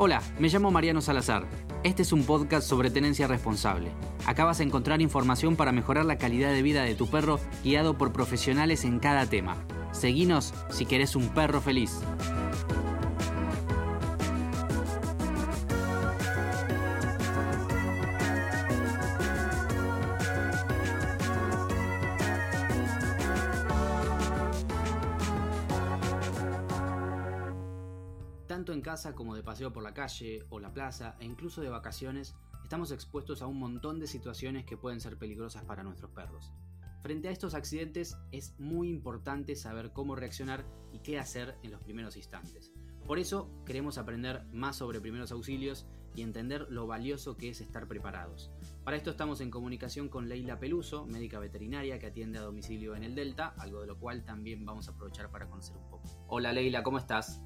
Hola, me llamo Mariano Salazar. Este es un podcast sobre tenencia responsable. Acá vas a encontrar información para mejorar la calidad de vida de tu perro guiado por profesionales en cada tema. Seguinos si querés un perro feliz. Como de paseo por la calle o la plaza e incluso de vacaciones, estamos expuestos a un montón de situaciones que pueden ser peligrosas para nuestros perros. Frente a estos accidentes es muy importante saber cómo reaccionar y qué hacer en los primeros instantes. Por eso queremos aprender más sobre primeros auxilios y entender lo valioso que es estar preparados. Para esto estamos en comunicación con Leila Peluso, médica veterinaria que atiende a domicilio en el Delta, algo de lo cual también vamos a aprovechar para conocer un poco. Hola Leila, ¿cómo estás?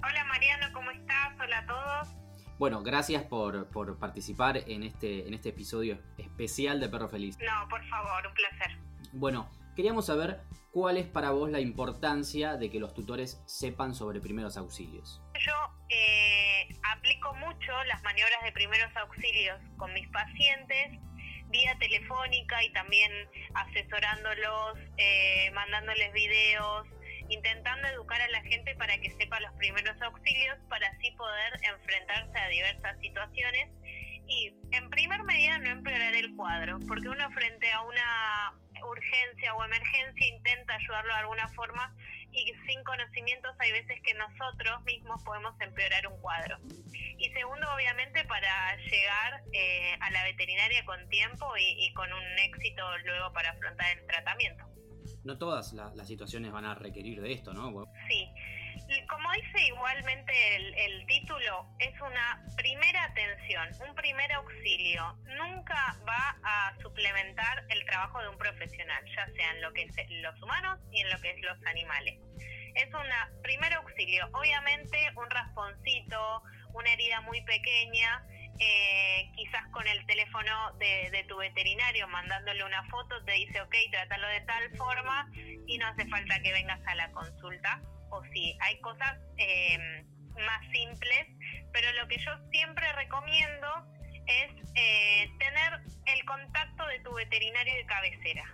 Hola Mariano, ¿cómo estás? Hola a todos. Bueno, gracias por, por participar en este, en este episodio especial de Perro Feliz. No, por favor, un placer. Bueno, queríamos saber cuál es para vos la importancia de que los tutores sepan sobre primeros auxilios. Yo eh, aplico mucho las maniobras de primeros auxilios con mis pacientes vía telefónica y también asesorándolos, eh, mandándoles videos, intentando educar a la gente para que sepa los primeros auxilios para así poder enfrentarse a diversas situaciones y en primer medida no empeorar el cuadro, porque uno frente a una urgencia o emergencia intenta ayudarlo de alguna forma y sin conocimientos hay veces que nosotros mismos podemos empeorar un cuadro. Y segundo, obviamente, para llegar eh, a la veterinaria con tiempo y, y con un éxito luego para afrontar el tratamiento no todas las situaciones van a requerir de esto, ¿no? Sí. Y como dice igualmente el, el, título, es una primera atención, un primer auxilio. Nunca va a suplementar el trabajo de un profesional, ya sea en lo que es los humanos y en lo que es los animales. Es una primer auxilio. Obviamente un rasponcito, una herida muy pequeña, eh, quizás con el teléfono de, tu veterinario mandándole una foto te dice, ok, trátalo de tal forma y no hace falta que vengas a la consulta. O si hay cosas eh, más simples, pero lo que yo siempre recomiendo es eh, tener el contacto de tu veterinario de cabecera.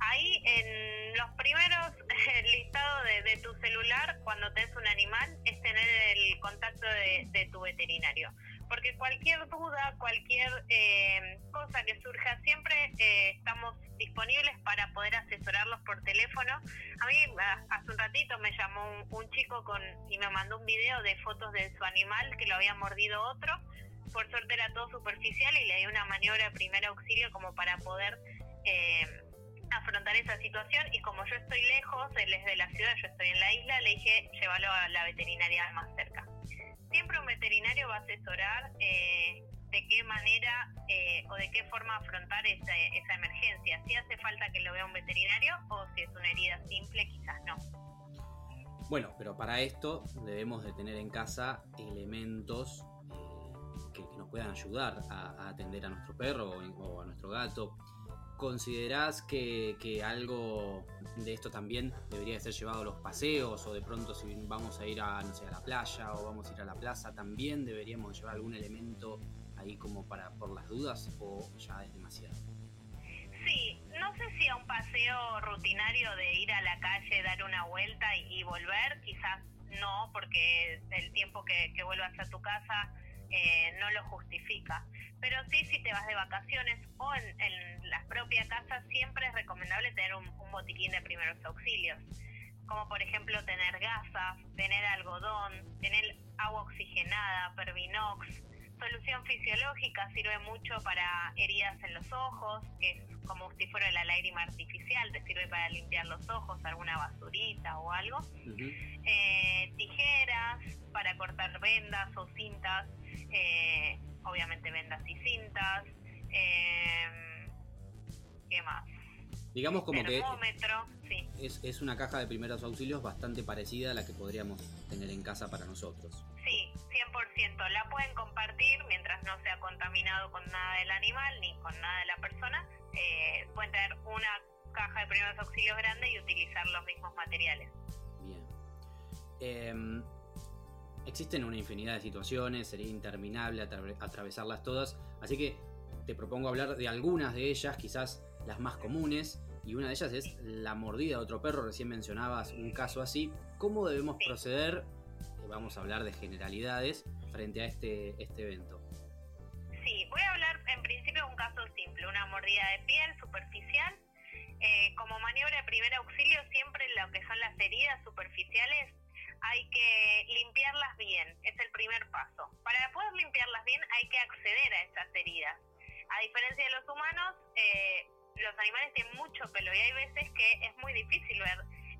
Ahí en los primeros listados de, tu celular, cuando tenés un animal, es tener el contacto de tu veterinario porque cualquier duda, cualquier eh, cosa que surja, siempre eh, estamos disponibles para poder asesorarlos por teléfono. A mí hace un ratito me llamó un, chico con y me mandó un video de fotos de su animal que lo había mordido otro. Por suerte era todo superficial y le di una maniobra de primer auxilio como para poder eh, afrontar esa situación y como yo estoy lejos, él es de la ciudad, yo estoy en la isla, le dije llévalo a la veterinaria más cerca siempre un veterinario va a asesorar eh, de qué manera eh, o de qué forma afrontar esa, esa emergencia. Si hace falta que lo vea un veterinario o si es una herida simple, quizás no. Bueno, pero para esto debemos de tener en casa elementos eh, que, nos puedan ayudar a, atender a nuestro perro o, a nuestro gato. ¿Considerás que, que, algo de esto también debería ser llevado a los paseos o de pronto si vamos a ir a, no sé, a la playa o vamos a ir a la plaza también deberíamos llevar algún elemento ahí como para por las dudas o ya es demasiado? Sí, no sé si a un paseo rutinario de ir a la calle, dar una vuelta y, volver, quizás no, porque el tiempo que, que vuelvas a tu casa eh, no lo justifica. Pero sí, si te vas de vacaciones o en, en la propia casa, siempre es recomendable tener un, botiquín de primeros auxilios. Como por ejemplo tener gasas, tener algodón, tener agua oxigenada, Pervinox. Solución fisiológica sirve mucho para heridas en los ojos, que es como si fuera la lágrima artificial, te sirve para limpiar los ojos, alguna basurita o algo. eh, tijeras para cortar vendas o cintas eh, obviamente vendas y cintas, eh, ¿qué más? Digamos como que es, es una caja de primeros auxilios bastante parecida a la que podríamos tener en casa para nosotros. Sí, 100%. La pueden compartir mientras no sea contaminado con nada del animal ni con nada de la persona. Eh, pueden tener una caja de primeros auxilios grande y utilizar los mismos materiales. Bien. Em, existen una infinidad de situaciones, sería interminable atravesarlas todas, así que te propongo hablar de algunas de ellas, quizás las más comunes, y una de ellas es la mordida de otro perro, recién mencionabas un caso así. ¿Cómo debemos proceder? Vamos a hablar de generalidades frente a este, este evento. Sí, voy a hablar en principio de un caso simple, una mordida de piel superficial. Eh, como maniobra de primer auxilio, siempre lo que son las heridas superficiales hay que limpiarlas bien, es el primer paso. Para poder limpiarlas bien hay que acceder a esas heridas. A diferencia de los humanos, eh, los animales tienen mucho pelo y hay veces que es muy difícil ver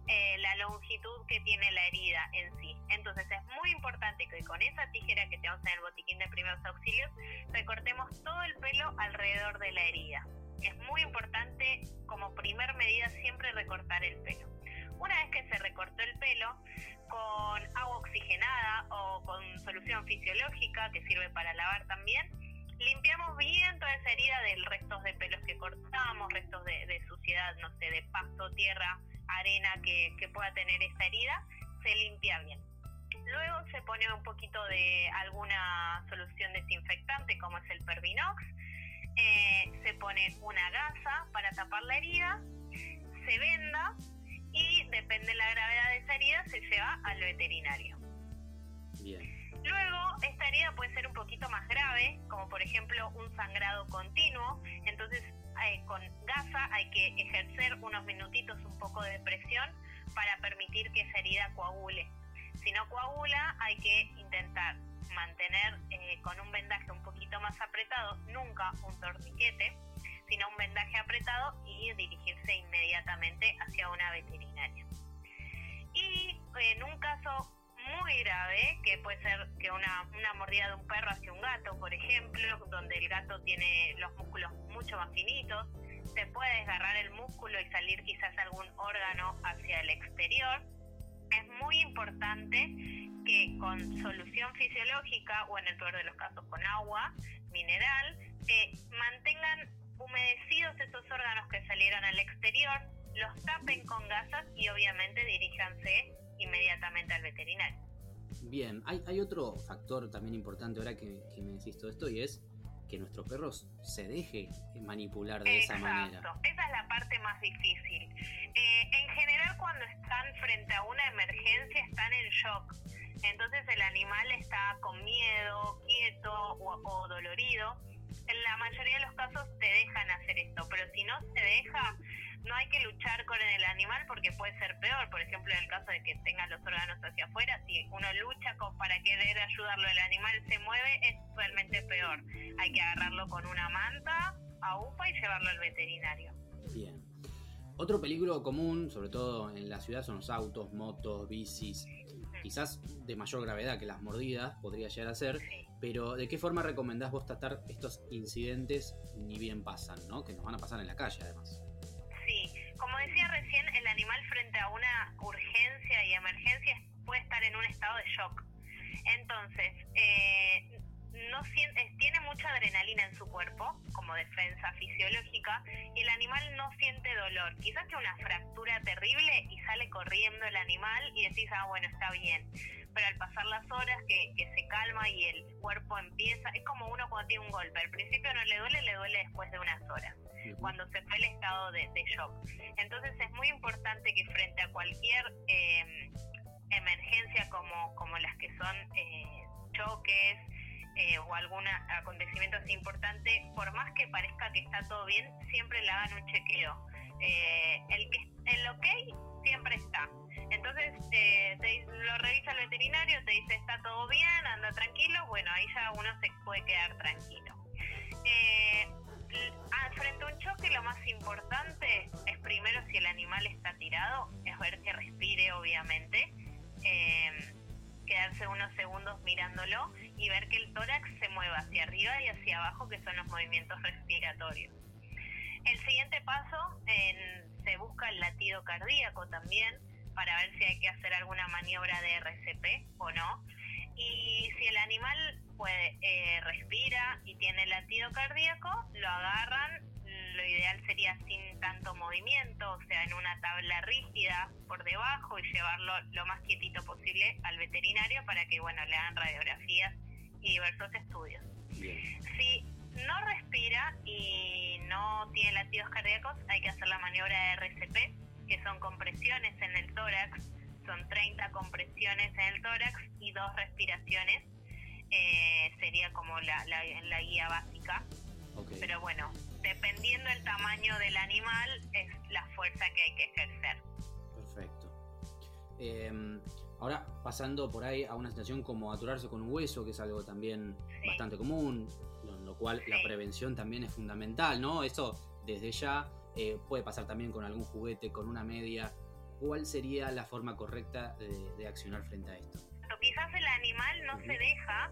eh, la longitud que tiene la herida en sí. Entonces es muy importante que con esa tijera que tenemos en el botiquín de primeros auxilios recortemos todo el pelo alrededor de la herida. Es muy importante como primer medida siempre recortar el pelo. Una vez que se recortó el pelo, con agua oxigenada o con solución fisiológica que sirve para lavar también, limpiamos bien toda esa herida del restos de pelos que cortamos, restos de, suciedad, no sé, de pasto, tierra, arena que, pueda tener esa herida, se limpia bien. Luego se pone un poquito de alguna solución desinfectante como es el Pervinox, eh, se pone una gasa para tapar la herida, se venda y depende de la gravedad de esa herida se lleva al veterinario. Bien. Luego, esta herida puede ser un poquito más grave, como por ejemplo un sangrado continuo, entonces eh, con gasa hay que ejercer unos minutitos un poco de presión para permitir que esa herida coagule. Si no coagula, hay que intentar mantener eh, con un vendaje un poquito más apretado, nunca un torniquete, sino un vendaje apretado y dirigirse inmediatamente hacia una veterinaria. Y en un caso muy grave, que puede ser que una, una mordida de un perro hacia un gato, por ejemplo, donde el gato tiene los músculos mucho más finitos, se puede desgarrar el músculo y salir quizás algún órgano hacia el exterior. Es muy importante que con solución fisiológica o en el peor de los casos con agua mineral, eh, mantengan humedecidos esos órganos que salieron al exterior, los tapen con gasas y obviamente diríjanse inmediatamente al veterinario. Bien, hay, hay otro factor también importante ahora que, me decís todo esto y es que nuestro perro se deje manipular de esa manera. Esa es la parte más difícil. Eh, en general cuando están frente a una emergencia están en shock. Entonces el animal está con miedo, quieto o, o dolorido. En la mayoría de los casos te dejan hacer esto, pero si no se deja, no hay que luchar con el animal porque puede ser peor. Por ejemplo, en el caso de que tenga los órganos hacia afuera, si uno lucha con, para querer ayudarlo, el animal se mueve, es realmente peor. Hay que agarrarlo con una manta, a UPA y llevarlo al veterinario. Bien. Otro peligro común, sobre todo en la ciudad, son los autos, motos, bicis. Quizás de mayor gravedad que las mordidas podría llegar a ser, pero ¿de qué forma recomendás vos tratar estos incidentes ni bien pasan, ¿no? Que nos van a pasar en la calle además. Como decía recién, el animal frente a una urgencia y emergencia puede estar en un estado de shock. Entonces, eh, no siente, tiene mucha adrenalina en su cuerpo como defensa fisiológica el animal no siente dolor. Quizás que una fractura terrible y sale corriendo el animal y decís, ah, bueno, está bien. Pero al pasar las horas que, que se calma y el cuerpo empieza, es como uno cuando tiene un golpe. Al principio no le duele, le duele después de unas horas cuando se fue el estado de, shock. Entonces es muy importante que frente a cualquier em, emergencia como, como las que son eh, choques eh, o algún acontecimiento así importante, por más que parezca que está todo bien, siempre le hagan un chequeo. Eh, el, que, el ok siempre está. Entonces lo revisa el veterinario, te dice está todo bien, anda tranquilo, bueno, ahí ya uno se puede quedar tranquilo. Eh, Ah, frente a un choque lo más importante es primero si el animal está tirado, es ver que respire obviamente, eh, quedarse unos segundos mirándolo y ver que el tórax se mueva hacia arriba y hacia abajo, que son los movimientos respiratorios. El siguiente paso, se busca el latido cardíaco también para ver si hay que hacer alguna maniobra de RCP o no. Y si el animal puede, eh, respira y tiene latido cardíaco, lo agarran, lo ideal sería sin tanto movimiento, o sea, en una tabla rígida por debajo y llevarlo lo más quietito posible al veterinario para que, bueno, le hagan radiografías y diversos estudios. Si no respira y no tiene latidos cardíacos, hay que hacer la maniobra de RCP, que son compresiones en el tórax, son 30 compresiones en el tórax y dos respiraciones, eh, sería como la, la, guía básica. Pero bueno, dependiendo del tamaño del animal, es la fuerza que hay que ejercer. Perfecto. Em, ahora, pasando por ahí a una situación como aturarse con un hueso, que es algo también bastante común, lo cual la prevención también es fundamental, ¿no? Eso desde ya eh, puede pasar también con algún juguete, con una media. ¿Cuál sería la forma correcta de, accionar frente a esto? Quizás el animal no se deja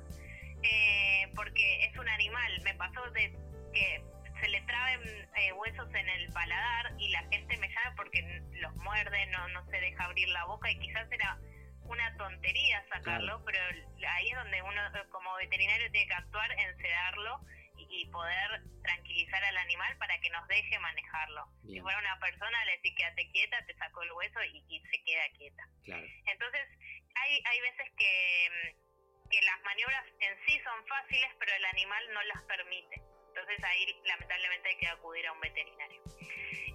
eh, porque es un animal. Me pasó de que se le traben eh, huesos en el paladar y la gente me llama porque los muerde, no, no se deja abrir la boca y quizás era una tontería sacarlo, pero ahí es donde uno como veterinario tiene que actuar en sedarlo y, poder tranquilizar al animal para que nos deje manejarlo. Si fuera una persona, le decís quédate quieta, te sacó el hueso y, se queda quieta. Entonces, hay, hay veces que, que las maniobras en sí son fáciles, pero el animal no las permite. Entonces ahí lamentablemente hay que acudir a un veterinario.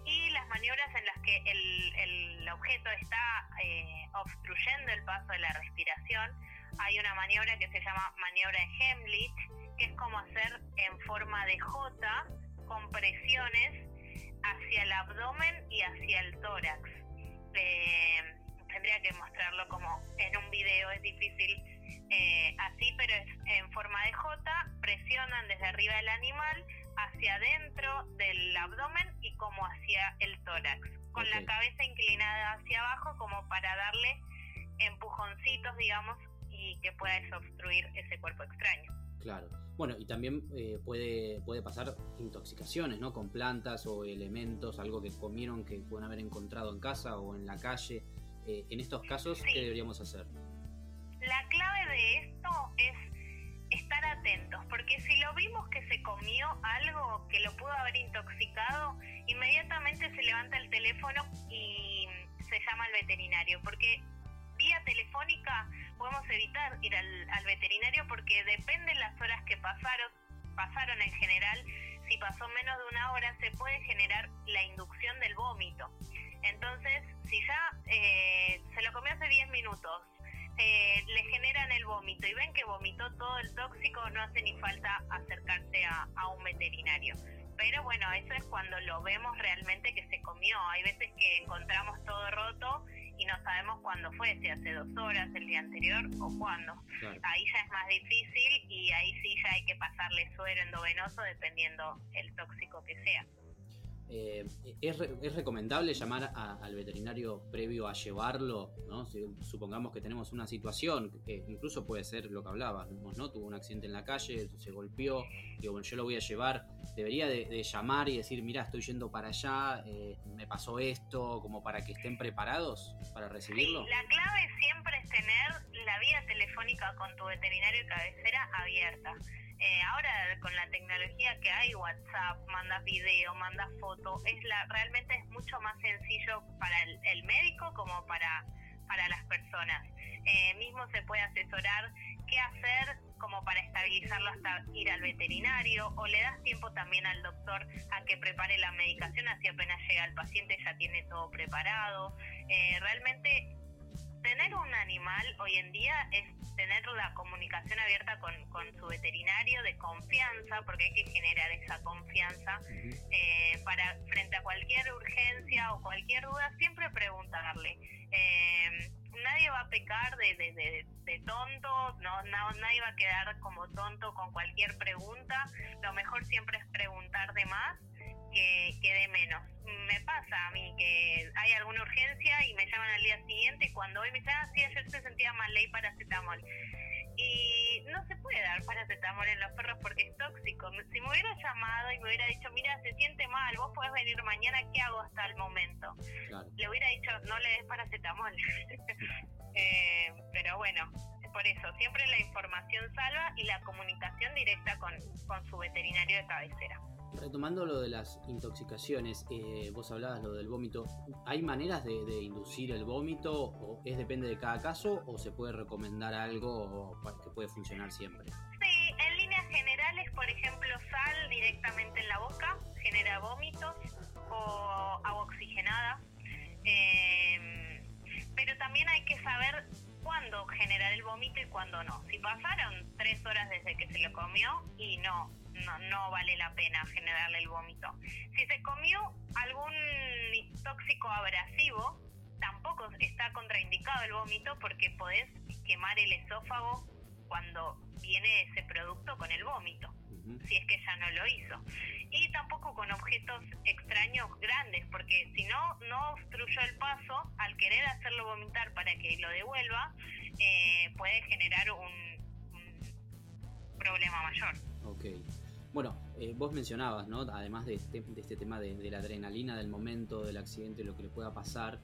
Y las maniobras en las que el, el objeto está eh, obstruyendo el paso de la respiración, hay una maniobra que se llama maniobra de Hemlich, que es como hacer en forma de J compresiones hacia el abdomen y hacia el tórax. Eh, tendría que mostrarlo como en un video, es difícil eh, así, pero es en forma de J, presionan desde arriba del animal hacia adentro del abdomen y como hacia el tórax, con la cabeza inclinada hacia abajo como para darle empujoncitos, digamos, y que pueda desobstruir ese cuerpo extraño. Claro. Bueno, y también eh, puede, puede pasar intoxicaciones, ¿no? Con plantas o elementos, algo que comieron que pueden haber encontrado en casa o en la calle. Eh, en estos casos, ¿qué deberíamos hacer? La clave de esto es atentos, porque si lo vimos que se comió algo que lo pudo haber intoxicado, inmediatamente se levanta el teléfono y se llama al veterinario, porque vía telefónica podemos evitar ir al, veterinario porque depende las horas que pasaron, pasaron en general, si pasó menos de una hora se puede generar la inducción del vómito. Entonces, si ya eh, vómito y ven que vomitó todo el tóxico, no hace ni falta acercarse a, un veterinario. Pero bueno, eso es cuando lo vemos realmente que se comió. Hay veces que encontramos todo roto y no sabemos cuándo fue, si hace dos horas, el día anterior o cuándo. Ahí ya es más difícil y ahí sí ya hay que pasarle suero endovenoso dependiendo el tóxico que sea. Eh, ¿es, recomendable llamar al veterinario previo a llevarlo? ¿no? Supongamos que tenemos una situación, que incluso puede ser lo que hablábamos, ¿no? Tuvo un accidente en la calle, se golpeó, digo, bueno, yo lo voy a llevar. ¿Debería de, llamar y decir, mira, estoy yendo para allá, eh, me pasó esto, como para que estén preparados para recibirlo? la clave siempre es tener la vía telefónica con tu veterinario de cabecera abierta. Eh, ahora con la tecnología que hay, WhatsApp, mandas video, mandas foto, es la, realmente es mucho más sencillo para el, médico como para, para las personas. Eh, mismo se puede asesorar qué hacer como para estabilizarlo hasta ir al veterinario o le das tiempo también al doctor a que prepare la medicación, así apenas llega el paciente ya tiene todo preparado. Eh, realmente tener un animal hoy en día es tener la comunicación abierta con, su veterinario de confianza, porque hay que generar esa confianza eh, para frente a cualquier urgencia o cualquier duda, siempre preguntarle. Eh, nadie va a pecar de, de, tonto, no, no, nadie va a quedar como tonto con cualquier pregunta. Lo mejor siempre es preguntar de más que, quede menos. Me pasa a mí que hay alguna urgencia y me llaman al día siguiente y cuando hoy me dicen, ah, sí, ayer se sentía mal, ley paracetamol. Y no se puede dar paracetamol en los perros porque es tóxico. Si me hubiera llamado y me hubiera dicho, mira, se siente mal, vos podés venir mañana, ¿qué hago hasta el momento? Le hubiera dicho, no le des paracetamol. eh, pero bueno, por eso, siempre la información salva y la comunicación directa con, con su veterinario de cabecera. Retomando lo de las intoxicaciones, eh, vos hablabas lo del vómito. ¿Hay maneras de, inducir el vómito o es depende de cada caso o se puede recomendar algo que puede funcionar siempre? Sí, en líneas generales, por ejemplo, sal directamente en la boca genera vómitos o agua oxigenada. Eh, pero también hay que saber cuándo generar el vómito y cuándo no. Si pasaron tres horas desde que se lo comió y no, no, vale la pena generarle el vómito. Si se comió algún tóxico abrasivo, tampoco está contraindicado el vómito porque podés quemar el esófago cuando viene ese producto con el vómito, si es que ya no lo hizo. Y tampoco con objetos extraños grandes, porque si no, no obstruyó el paso, al querer hacerlo vomitar para que lo devuelva, eh, puede generar un, problema mayor. Ok. Bueno, eh, vos mencionabas, ¿no? Además de este, de este tema de, la adrenalina del momento, del accidente, lo que le pueda pasar,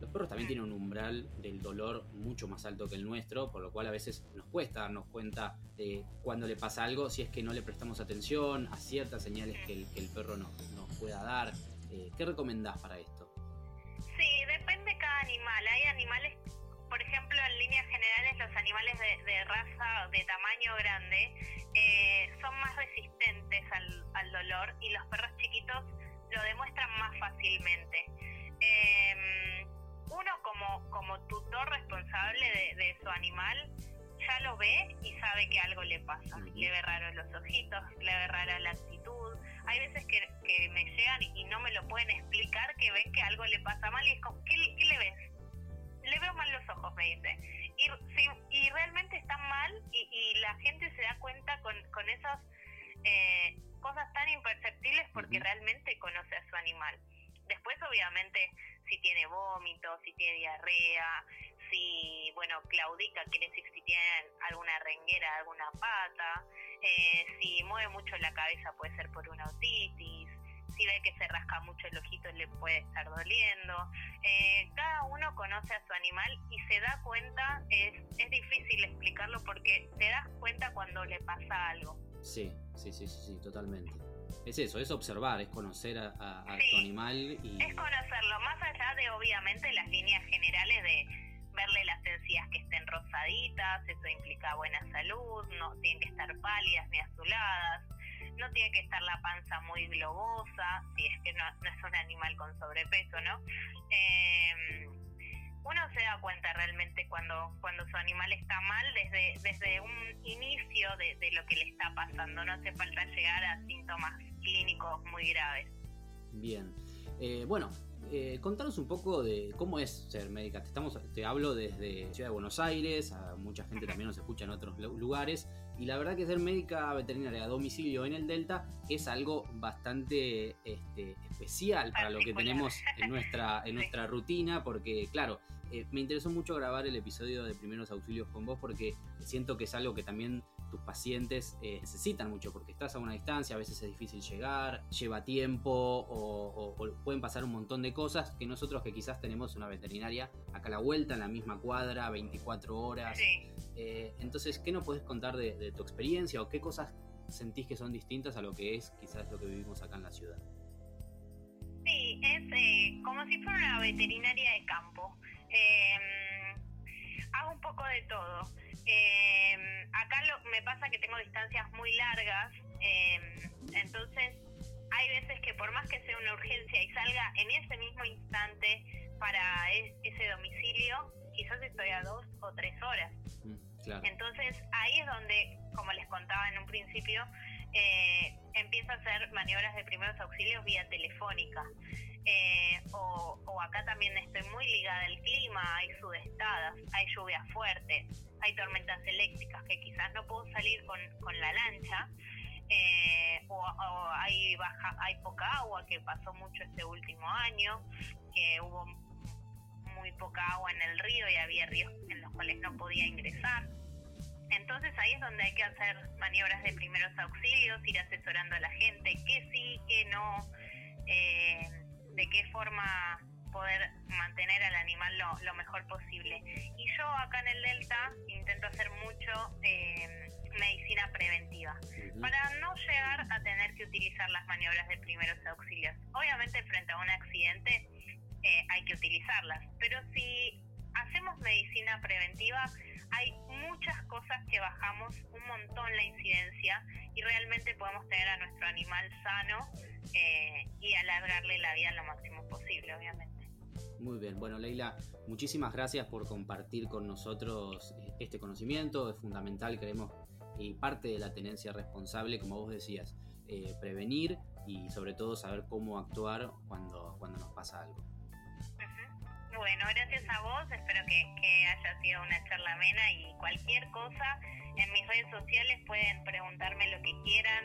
los perros también tienen un umbral del dolor mucho más alto que el nuestro, por lo cual a veces nos cuesta darnos cuenta de cuando le pasa algo, si es que no le prestamos atención a ciertas señales que el, perro nos, pueda dar. Eh, ¿Qué recomendás para esto? Sí, depende de cada animal. Hay animales, por ejemplo, en líneas generales, los animales de, raza de tamaño grande eh, son más resistentes al, al dolor y los perros chiquitos lo demuestran más fácilmente. Eh, uno como, como tutor responsable de, su animal ya lo ve y sabe que algo le pasa. Le ve raro los ojitos, le ve rara la actitud. Hay veces que, que me llegan y no me lo pueden explicar, que ven que algo le pasa mal y es como, ¿qué, le ves? Le veo mal los ojos, me dice. Y, y realmente están mal y, y, la gente se da cuenta con, con esas eh, cosas tan imperceptibles porque realmente conoce a su animal. Después, obviamente, si tiene vómito, si tiene diarrea, si, bueno, claudica, quiere decir si tiene alguna renguera, alguna pata, eh, si mueve mucho la cabeza puede ser por una otitis, si ve que se rasca mucho el ojito le puede estar doliendo. Eh, cada uno conoce a su animal y se da cuenta, es, es difícil explicarlo porque te das cuenta cuando le pasa algo. Sí, sí, sí, sí, sí totalmente es eso, es observar, es conocer a, tu animal y... Es conocerlo, más allá de obviamente las líneas generales de verle las encías que estén rosaditas, eso implica buena salud, no tienen que estar pálidas ni azuladas, no tiene que estar la panza muy globosa, si es que no, es un animal con sobrepeso, ¿no? Eh, uno se da cuenta realmente cuando, cuando su animal está mal desde, desde un inicio de, de lo que le está pasando. No hace falta llegar a síntomas clínicos muy graves. Bien. Eh, bueno, eh, contanos un poco de cómo es ser médica. Te, estamos, te hablo desde Ciudad de Buenos Aires, a mucha gente también nos escucha en otros lugares, y la verdad que ser médica veterinaria a domicilio en el Delta es algo bastante este, especial para lo que tenemos en nuestra, en nuestra rutina, porque claro, eh, me interesó mucho grabar el episodio de primeros auxilios con vos porque siento que es algo que también tus pacientes eh, necesitan mucho porque estás a una distancia, a veces es difícil llegar, lleva tiempo o, pueden pasar un montón de cosas que nosotros que quizás tenemos una veterinaria acá a la vuelta, en la misma cuadra, 24 horas. Eh, entonces, ¿qué nos puedes contar de, tu experiencia o qué cosas sentís que son distintas a lo que es quizás lo que vivimos acá en la ciudad? Sí, es como si fuera una veterinaria de campo. Em, hago un poco de todo. Em, acá lo, me pasa que tengo distancias muy largas, em, entonces hay veces que por más que sea una urgencia y salga en ese mismo instante para ese domicilio, quizás estoy a dos o tres horas. Mm, entonces ahí es donde, como les contaba en un principio, eh, empiezo a hacer maniobras de primeros auxilios vía telefónica. Eh, o, acá también estoy muy ligada al clima, hay sudestadas, hay lluvias fuertes, hay tormentas eléctricas que quizás no puedo salir con, con la lancha, eh, o, hay baja, hay poca agua que pasó mucho este último año, que hubo muy poca agua en el río y había ríos en los cuales no podía ingresar. Entonces ahí es donde hay que hacer maniobras de primeros auxilios, ir asesorando a la gente, que sí, que no. Eh, de qué forma poder mantener al animal lo, mejor posible. Y yo acá en el Delta intento hacer mucho eh, medicina preventiva, para no llegar a tener que utilizar las maniobras de primeros auxilios. Obviamente frente a un accidente eh, hay que utilizarlas, pero si hacemos medicina preventiva, hay muchas cosas que bajamos un montón la incidencia y realmente podemos tener a nuestro animal sano eh, y alargarle la vida lo máximo posible, obviamente. Muy bien, bueno Leila, muchísimas gracias por compartir con nosotros este conocimiento, es fundamental, creemos, y parte de la tenencia responsable, como vos decías, eh, prevenir y sobre todo saber cómo actuar cuando, cuando nos pasa algo. Bueno, gracias a vos, espero que, haya sido una charla amena y cualquier cosa en mis redes sociales pueden preguntarme lo que quieran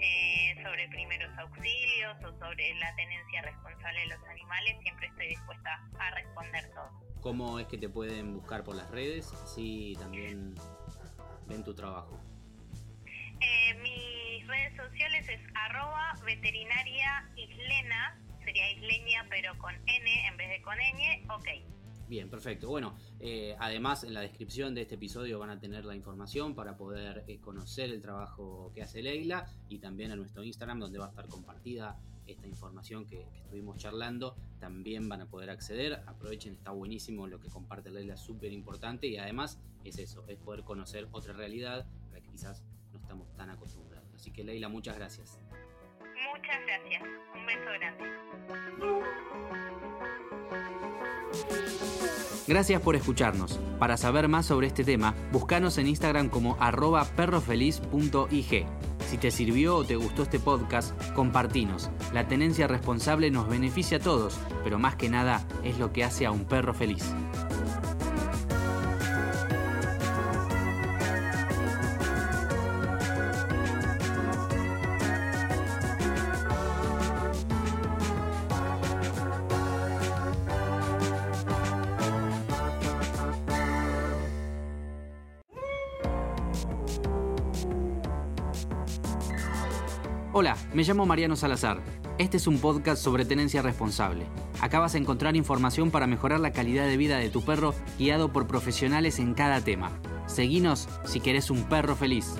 eh, sobre primeros auxilios o sobre la tenencia responsable de los animales, siempre estoy dispuesta a responder todo. ¿Cómo es que te pueden buscar por las redes? Así también ven tu trabajo. Eh, mis redes sociales es arroba veterinaria islena sería isleña, pero con N en vez de con ñ, ok. Bien, perfecto. Bueno, eh, además en la descripción de este episodio van a tener la información para poder eh, conocer el trabajo que hace Leila y también a nuestro Instagram donde va a estar compartida esta información que, estuvimos charlando. También van a poder acceder. Aprovechen, está buenísimo lo que comparte Leila, súper importante y además es eso, es poder conocer otra realidad a la que quizás no estamos tan acostumbrados. Así que Leila, muchas gracias. Muchas gracias. Un beso grande. Gracias por escucharnos. Para saber más sobre este tema, búscanos en Instagram como arroba perrofeliz.ig. Si te sirvió o te gustó este podcast, compartinos. La tenencia responsable nos beneficia a todos, pero más que nada es lo que hace a un perro feliz. Hola, me llamo Mariano Salazar. Este es un podcast sobre tenencia responsable. Acá vas a encontrar información para mejorar la calidad de vida de tu perro guiado por profesionales en cada tema. Seguinos si querés un perro feliz.